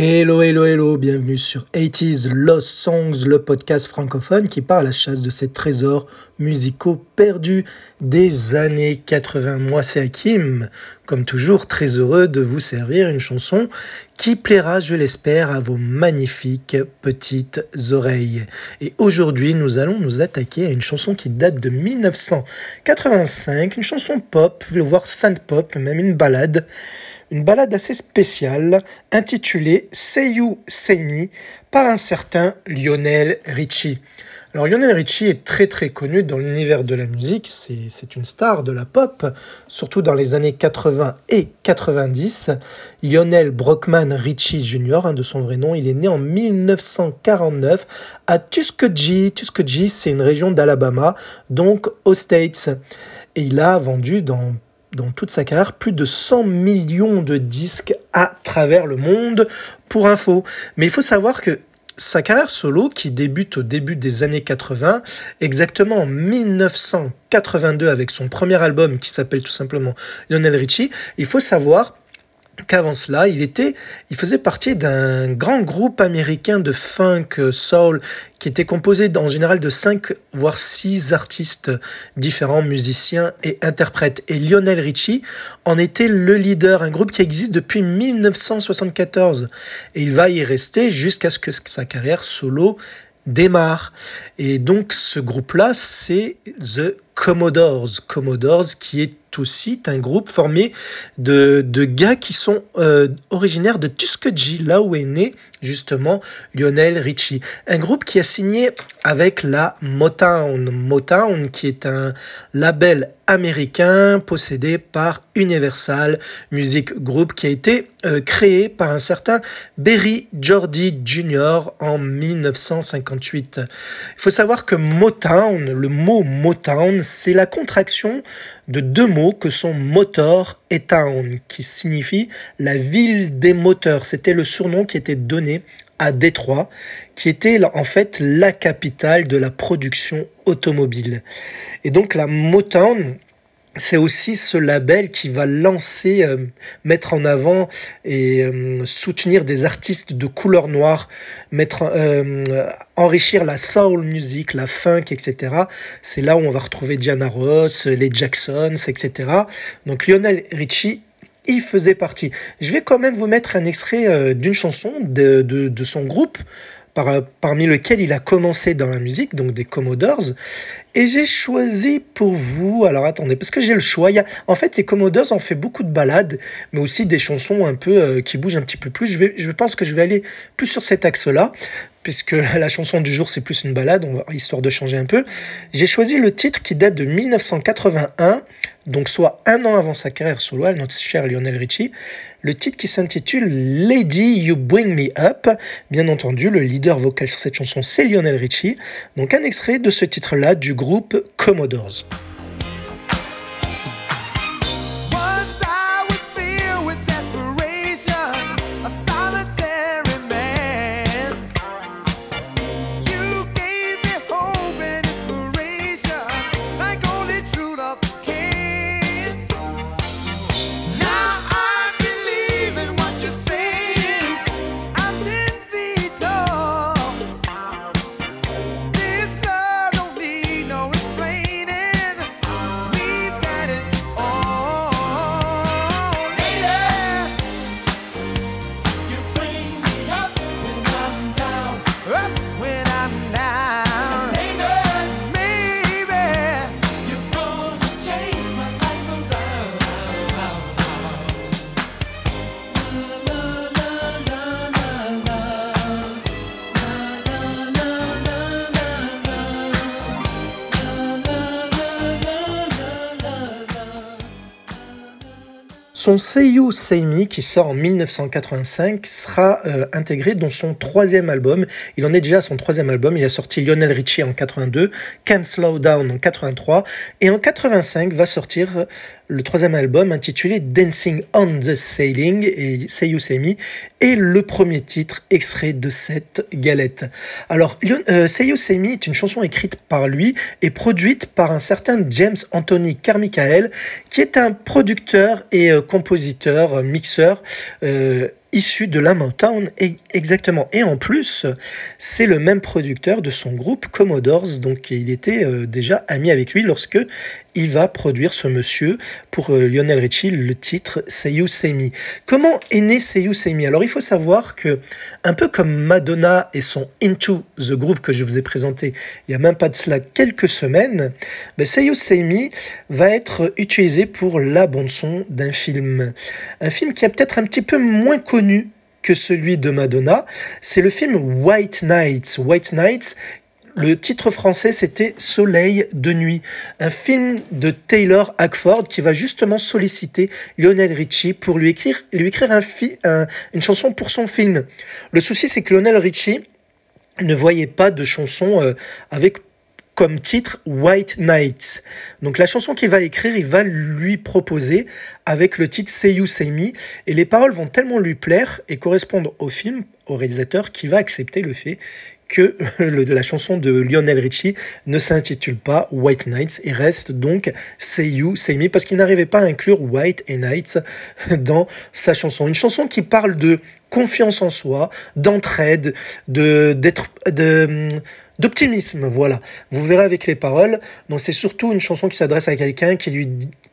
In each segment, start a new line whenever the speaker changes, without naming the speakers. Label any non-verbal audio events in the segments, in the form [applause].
Hello, hello, hello, bienvenue sur 80s Lost Songs, le podcast francophone qui part à la chasse de ces trésors musicaux perdus des années 80. Moi, c'est Hakim, comme toujours, très heureux de vous servir une chanson qui plaira, je l'espère, à vos magnifiques petites oreilles. Et aujourd'hui, nous allons nous attaquer à une chanson qui date de 1985, une chanson pop, voire sainte pop, même une balade une balade assez spéciale intitulée Say Me par un certain Lionel Richie. Alors Lionel Richie est très très connu dans l'univers de la musique, c'est une star de la pop, surtout dans les années 80 et 90. Lionel Brockman Richie Jr., hein, de son vrai nom, il est né en 1949 à Tuskegee. Tuskegee, c'est une région d'Alabama, donc aux States. Et il a vendu dans dans toute sa carrière plus de 100 millions de disques à travers le monde pour info. Mais il faut savoir que sa carrière solo, qui débute au début des années 80, exactement en 1982 avec son premier album qui s'appelle tout simplement Lionel Richie, il faut savoir qu'avant cela, il était, il faisait partie d'un grand groupe américain de funk soul qui était composé en général de cinq voire six artistes différents, musiciens et interprètes. Et Lionel Richie en était le leader, un groupe qui existe depuis 1974 et il va y rester jusqu'à ce que sa carrière solo démarre. Et donc ce groupe-là, c'est The Commodores. Commodores qui est un groupe formé de, de gars qui sont euh, originaires de Tuskegee, là où est né justement Lionel Richie. Un groupe qui a signé avec la Motown. Motown qui est un label américain possédé par Universal Music Group qui a été euh, créé par un certain Berry Jordy Jr. en 1958. Il faut savoir que Motown, le mot Motown, c'est la contraction de deux mots que sont motor et town, qui signifie la ville des moteurs. C'était le surnom qui était donné à Détroit, qui était en fait la capitale de la production automobile. Et donc la Motown, c'est aussi ce label qui va lancer, euh, mettre en avant et euh, soutenir des artistes de couleur noire, mettre, euh, enrichir la soul music, la funk, etc. C'est là où on va retrouver Diana Ross, les Jacksons, etc. Donc Lionel Richie y faisait partie. Je vais quand même vous mettre un extrait d'une chanson de, de, son groupe parmi lequel il a commencé dans la musique, donc des Commodores. Et j'ai choisi pour vous, alors attendez, parce que j'ai le choix. Il en fait, les Commodores ont fait beaucoup de balades, mais aussi des chansons un peu euh, qui bougent un petit peu plus. Je, vais, je pense que je vais aller plus sur cet axe-là, puisque [laughs] la chanson du jour, c'est plus une balade, on va, histoire de changer un peu. J'ai choisi le titre qui date de 1981, donc soit un an avant sa carrière solo, notre cher Lionel Richie. Le titre qui s'intitule Lady You Bring Me Up. Bien entendu, le leader vocal sur cette chanson, c'est Lionel Richie. Donc un extrait de ce titre-là du groupe Commodores. Son Seiyu Seimi, qui sort en 1985, sera euh, intégré dans son troisième album. Il en est déjà à son troisième album. Il a sorti Lionel Richie en 82, Can't Slow Down en 83, et en 85 va sortir le troisième album intitulé Dancing on the Sailing et Seiyu Seimi est le premier titre extrait de cette galette. Alors, euh, Seiyu Seimi est une chanson écrite par lui et produite par un certain James Anthony Carmichael, qui est un producteur et euh, compositeur, mixeur euh, issu de la Motown exactement. Et en plus, c'est le même producteur de son groupe Commodores, donc il était euh, déjà ami avec lui lorsque il va produire ce monsieur pour euh, Lionel Richie le titre Say Me. Comment est né Say Me Alors il faut savoir que un peu comme Madonna et son Into the Groove que je vous ai présenté il y a même pas de cela quelques semaines, ben Say Me va être utilisé pour la bande son d'un film, un film qui est peut-être un petit peu moins connu que celui de Madonna, c'est le film White Nights. White Nights le titre français, c'était Soleil de nuit, un film de Taylor Hackford qui va justement solliciter Lionel Richie pour lui écrire, lui écrire un, une chanson pour son film. Le souci, c'est que Lionel Richie ne voyait pas de chanson euh, avec comme titre White Nights. Donc la chanson qu'il va écrire, il va lui proposer avec le titre Say You Say Me et les paroles vont tellement lui plaire et correspondre au film, au réalisateur qui va accepter le fait que [laughs] la chanson de Lionel Richie ne s'intitule pas White Nights et reste donc Say You, Say Me, parce qu'il n'arrivait pas à inclure White et Nights [laughs] dans sa chanson. Une chanson qui parle de confiance en soi, d'entraide, de, d'être, de, d'optimisme, voilà. Vous verrez avec les paroles. Donc c'est surtout une chanson qui s'adresse à quelqu'un qui lui,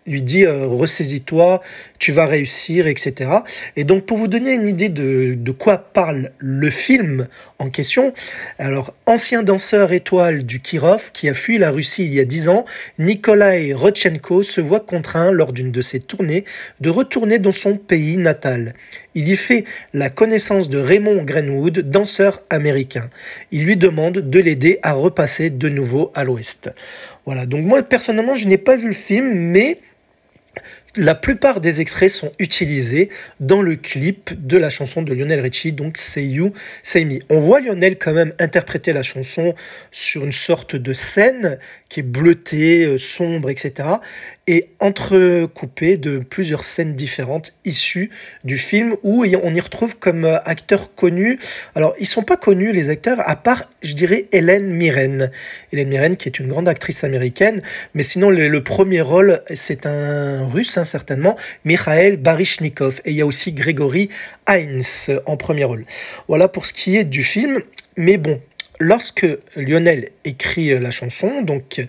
lui dit euh, ressaisis-toi, tu vas réussir, etc. Et donc pour vous donner une idée de, quoi parle le film en question, alors ancien danseur étoile du Kirov qui a fui la Russie il y a dix ans, Nikolai Rodchenko se voit contraint lors d'une de ses tournées de retourner dans son pays natal. Il y fait la connaissance de Raymond Greenwood, danseur américain. Il lui demande de l'aider à repasser de nouveau à l'ouest. Voilà, donc moi personnellement je n'ai pas vu le film, mais la plupart des extraits sont utilisés dans le clip de la chanson de Lionel Richie, donc Say You, Say Me. On voit Lionel quand même interpréter la chanson sur une sorte de scène qui est bleutée, euh, sombre, etc. et entrecoupée de plusieurs scènes différentes issues du film où on y retrouve comme euh, acteurs connus. Alors, ils sont pas connus, les acteurs, à part, je dirais, Hélène Mirren. Hélène Mirren, qui est une grande actrice américaine, mais sinon, le, premier rôle, c'est un russe, certainement, Mikhail Baryshnikov. Et il y a aussi Grégory Heinz en premier rôle. Voilà pour ce qui est du film. Mais bon, lorsque Lionel écrit la chanson, donc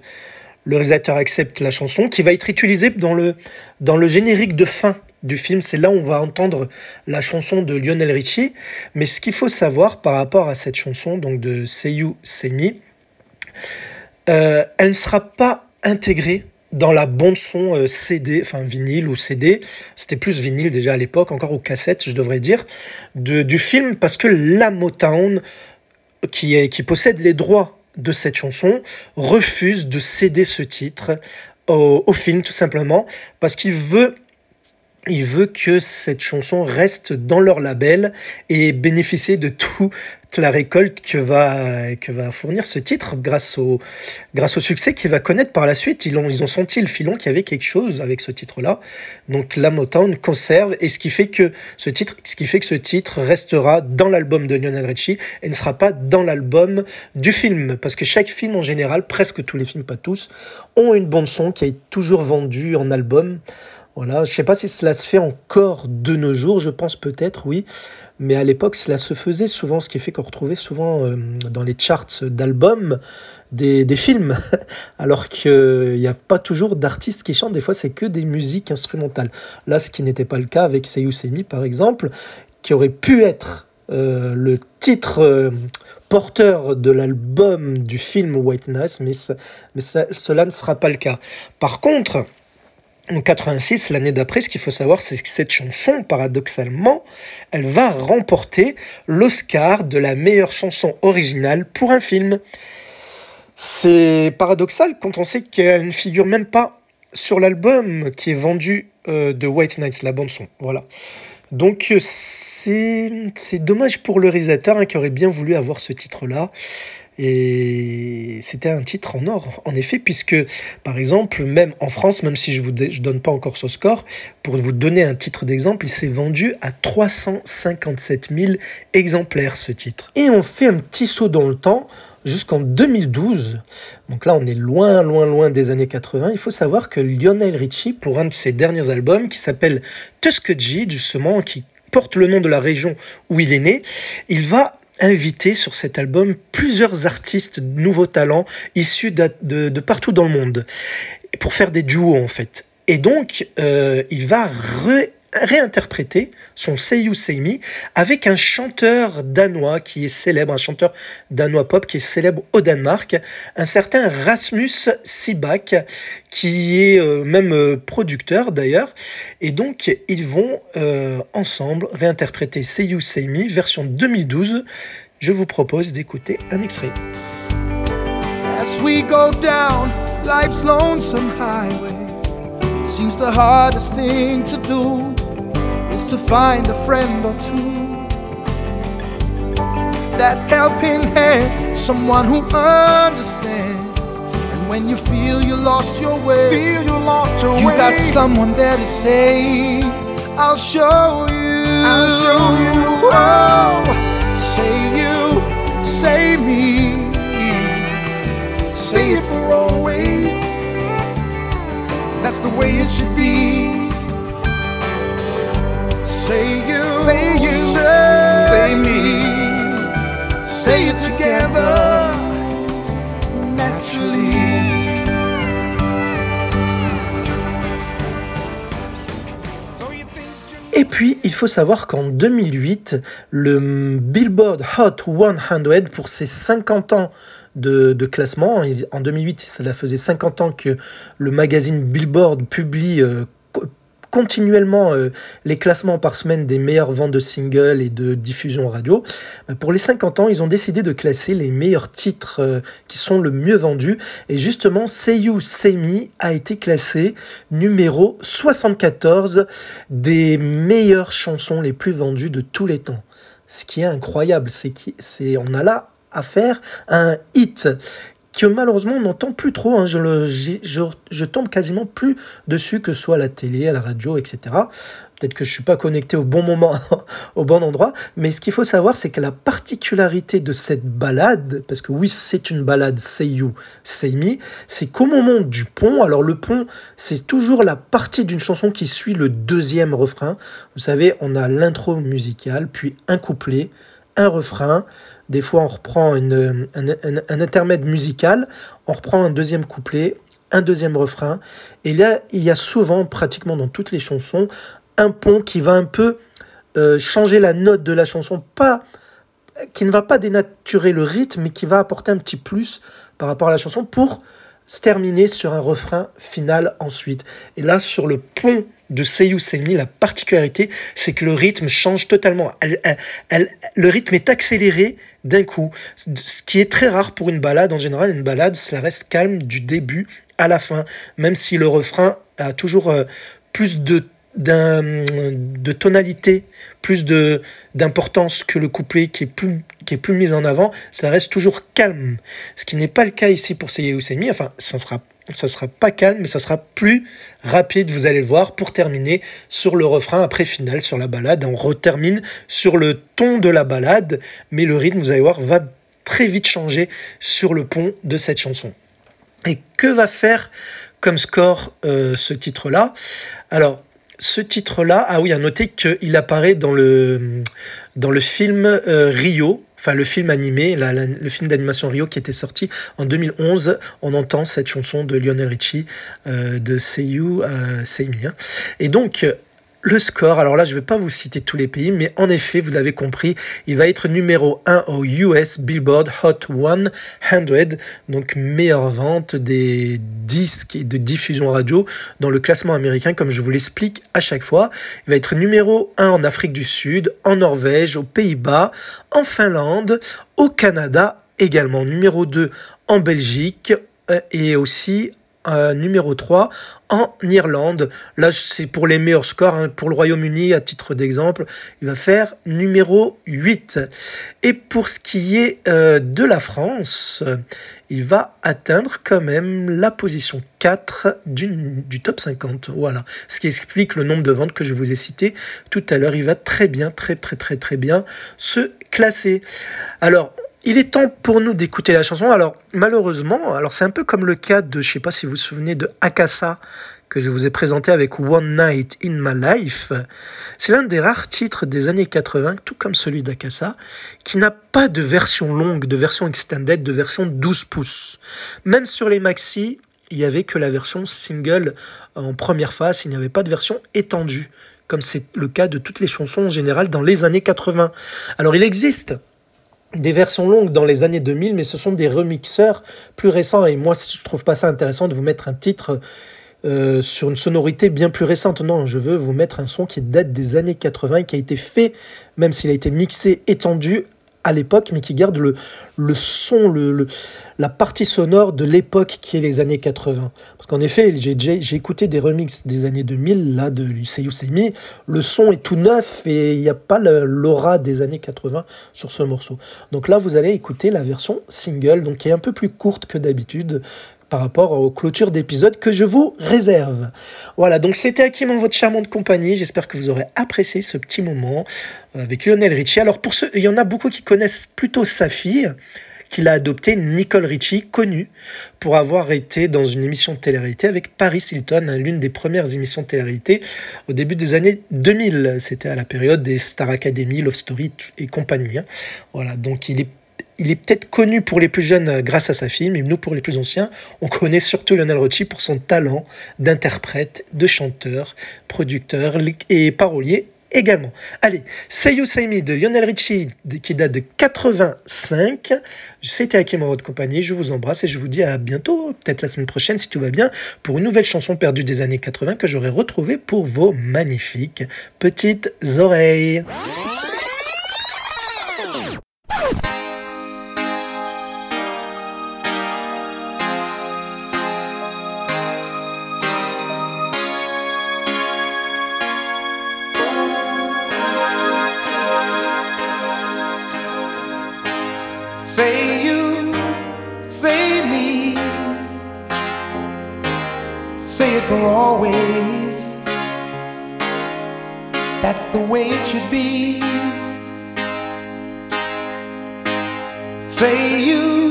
le réalisateur accepte la chanson, qui va être utilisée dans le, dans le générique de fin du film. C'est là où on va entendre la chanson de Lionel Richie. Mais ce qu'il faut savoir par rapport à cette chanson, donc de Seiyu Semi, euh, elle ne sera pas intégrée dans la bande son euh, CD, enfin vinyle ou CD, c'était plus vinyle déjà à l'époque, encore aux cassettes, je devrais dire, de, du film, parce que la Motown, qui, qui possède les droits de cette chanson, refuse de céder ce titre au, film, tout simplement, parce qu'il veut il veut que cette chanson reste dans leur label et bénéficier de toute la récolte que va, que va fournir ce titre grâce au, grâce au succès qu'il va connaître par la suite. Ils ont, ils ont senti le filon qu'il y avait quelque chose avec ce titre-là. Donc la Motown conserve et ce qui fait que ce titre, ce qui fait que ce titre restera dans l'album de Lionel Richie et ne sera pas dans l'album du film. Parce que chaque film en général, presque tous les films, pas tous, ont une bande son qui est toujours vendue en album. Voilà, je ne sais pas si cela se fait encore de nos jours, je pense peut-être, oui. Mais à l'époque, cela se faisait souvent, ce qui fait qu'on retrouvait souvent euh, dans les charts d'albums des, films, [laughs] alors qu'il n'y a pas toujours d'artistes qui chantent, des fois c'est que des musiques instrumentales. Là, ce qui n'était pas le cas avec Seiyu Semi, par exemple, qui aurait pu être euh, le titre euh, porteur de l'album du film White mais, mais cela ne sera pas le cas. Par contre, en 86, l'année d'après, ce qu'il faut savoir, c'est que cette chanson, paradoxalement, elle va remporter l'Oscar de la meilleure chanson originale pour un film. C'est paradoxal quand on sait qu'elle ne figure même pas sur l'album qui est vendu de White Nights, la bande son. Voilà. Donc c'est dommage pour le réalisateur hein, qui aurait bien voulu avoir ce titre-là. Et c'était un titre en or, en effet, puisque, par exemple, même en France, même si je ne vous donne pas encore ce score, pour vous donner un titre d'exemple, il s'est vendu à 357 000 exemplaires, ce titre. Et on fait un petit saut dans le temps jusqu'en 2012. Donc là, on est loin, loin, loin des années 80. Il faut savoir que Lionel Richie, pour un de ses derniers albums, qui s'appelle Tuskegee, justement, qui porte le nom de la région où il est né, il va invité sur cet album plusieurs artistes nouveaux talents issus de, partout dans le monde pour faire des duos en fait. Et donc, euh, il va réinterpréter son Say Me avec un chanteur danois qui est célèbre, un chanteur danois pop qui est célèbre au Danemark, un certain Rasmus Sibak, qui est euh, même euh, producteur d'ailleurs. Et donc, ils vont euh, ensemble réinterpréter Say Me version 2012. Je vous propose d'écouter un extrait. Is to find a friend or two. That helping hand, someone who understands. And when you feel you lost your way, feel you lost your you way. got someone there to say, I'll show you. I'll show you. Oh, say you, say me. Say it for always. That's the way it should be. Say you, say you, say, me, say it together naturally. Et puis, il faut savoir qu'en 2008, le Billboard Hot 100 pour ses 50 ans de, de, classement. En 2008, cela faisait 50 ans que le magazine Billboard publie euh, continuellement euh, les classements par semaine des meilleures ventes de singles et de diffusion radio. Euh, pour les 50 ans, ils ont décidé de classer les meilleurs titres euh, qui sont le mieux vendus. Et justement, Say You, Say Me a été classé numéro 74 des meilleures chansons les plus vendues de tous les temps. Ce qui est incroyable, c'est qu'on a là à faire un hit que malheureusement on n'entend plus trop. Hein. Je, je, je, tombe quasiment plus dessus, que soit à la télé, à la radio, etc. Peut-être que je suis pas connecté au bon moment, [laughs] au bon endroit. Mais ce qu'il faut savoir, c'est que la particularité de cette balade, parce que oui, c'est une balade Say You, Say Me, c'est qu'au moment du pont, alors le pont, c'est toujours la partie d'une chanson qui suit le deuxième refrain. Vous savez, on a l'intro musicale, puis un couplet, un refrain, des fois, on reprend un, intermède musical, on reprend un deuxième couplet, un deuxième refrain. Et là, il y a souvent, pratiquement dans toutes les chansons, un pont qui va un peu euh, changer la note de la chanson, pas qui ne va pas dénaturer le rythme, mais qui va apporter un petit plus par rapport à la chanson pour se terminer sur un refrain final ensuite. Et là, sur le pont de Seiyu Senmi, la particularité, c'est que le rythme change totalement. le rythme est accéléré d'un coup, ce qui est très rare pour une balade. En général, une balade, ça reste calme du début à la fin, même si le refrain a toujours euh, plus de de tonalité, plus d'importance que le couplet qui est plus qui est plus mis en avant, ça reste toujours calme. Ce qui n'est pas le cas ici pour Seiyu Senmi. Enfin, ça sera ça sera pas calme, mais ça sera plus rapide, vous allez le voir, pour terminer sur le refrain après final, sur la balade. On retermine sur le ton de la balade, mais le rythme, vous allez voir, va très vite changer sur le pont de cette chanson. Et que va faire comme score euh, ce titre-là? Alors, ce titre-là, ah oui, à noter qu'il apparaît dans le, dans le film euh, Rio, enfin le film animé, le film d'animation Rio qui était sorti en 2011. On entend cette chanson de Lionel Richie euh, de Say You, euh. Hein. Et donc, le score, alors là, je ne vais pas vous citer tous les pays, mais en effet, vous l'avez compris, il va être numéro 1 au US Billboard Hot 100, donc meilleure vente des disques et de diffusion radio dans le classement américain, comme je vous l'explique à chaque fois. Il va être numéro 1 en Afrique du Sud, en Norvège, aux Pays-Bas, en Finlande, au Canada également, numéro 2 en Belgique euh, et aussi euh, numéro 3 en Irlande. Là, c'est pour les meilleurs scores. Hein. Pour le Royaume-Uni, à titre d'exemple, il va faire numéro 8. Et pour ce qui est euh, de la France, il va atteindre quand même la position 4 du, du, top 50. Voilà, ce qui explique le nombre de ventes que je vous ai cité tout à l'heure. Il va très bien, très très très très bien se classer. Alors, il est temps pour nous d'écouter la chanson. Alors, malheureusement, alors c'est un peu comme le cas de, je sais pas si vous vous souvenez de Akasa, que je vous ai présenté avec One Night in My Life. C'est l'un des rares titres des années 80, tout comme celui d'Akasa, qui n'a pas de version longue, de version extended, de version 12 pouces. Même sur les maxi, il n'y avait que la version single en première phase, il n'y avait pas de version étendue, comme c'est le cas de toutes les chansons en général dans les années 80. Alors il existe des versions longues dans les années 2000, mais ce sont des remixeurs plus récents. Et moi, je trouve pas ça intéressant de vous mettre un titre euh, sur une sonorité bien plus récente. Non, je veux vous mettre un son qui date des années 80 et qui a été fait, même s'il a été mixé, étendu à l'époque, mais qui garde le, le son, le, la partie sonore de l'époque qui est les années 80. Parce qu'en effet, j'ai écouté des remixes des années 2000, là, de Yusei Semi, le son est tout neuf et il n'y a pas l'aura des années 80 sur ce morceau. Donc là, vous allez écouter la version single, donc qui est un peu plus courte que d'habitude, par rapport aux clôtures d'épisodes que je vous réserve. Voilà, donc c'était Hakim en votre charmante compagnie. J'espère que vous aurez apprécié ce petit moment euh, avec Lionel Richie. Alors pour ceux, il y en a beaucoup qui connaissent plutôt sa fille, qu'il a adoptée, Nicole Richie, connue pour avoir été dans une émission de télé-réalité avec Paris Hilton, hein, l'une des premières émissions de télé-réalité au début des années 2000. C'était à la période des Star Academy, Love Story et compagnie. Hein. Voilà, donc il est il est peut-être connu pour les plus jeunes euh, grâce à sa fille, mais nous, pour les plus anciens, on connaît surtout Lionel Richie pour son talent d'interprète, de chanteur, producteur et parolier également. Allez, Say You Say Me de Lionel Richie qui date de 85. C'était Hakim en votre compagnie. Je vous embrasse et je vous dis à bientôt, peut-être la semaine prochaine si tout va bien, pour une nouvelle chanson perdue des années 80 que j'aurai retrouvée pour vos magnifiques petites oreilles. The way it should be. Say you,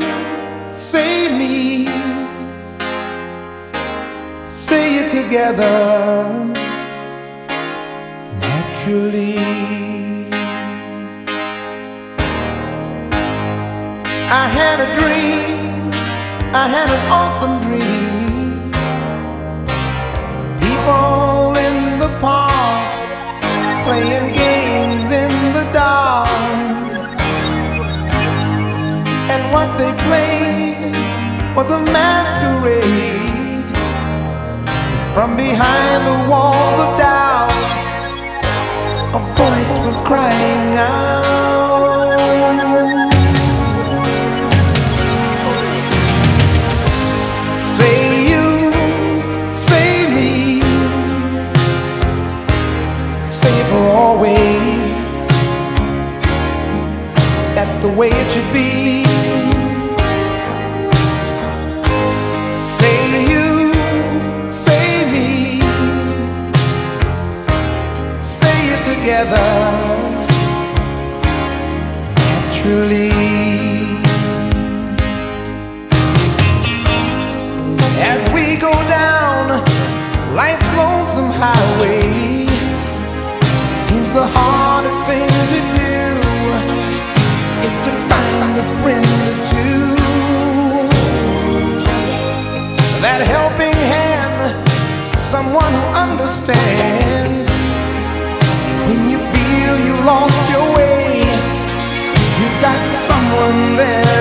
say me, say it together naturally. I had a dream, I had an awesome dream people they played was a masquerade. From behind the walls of doubt, a voice was crying out.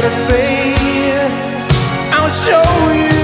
To say, I'll show you.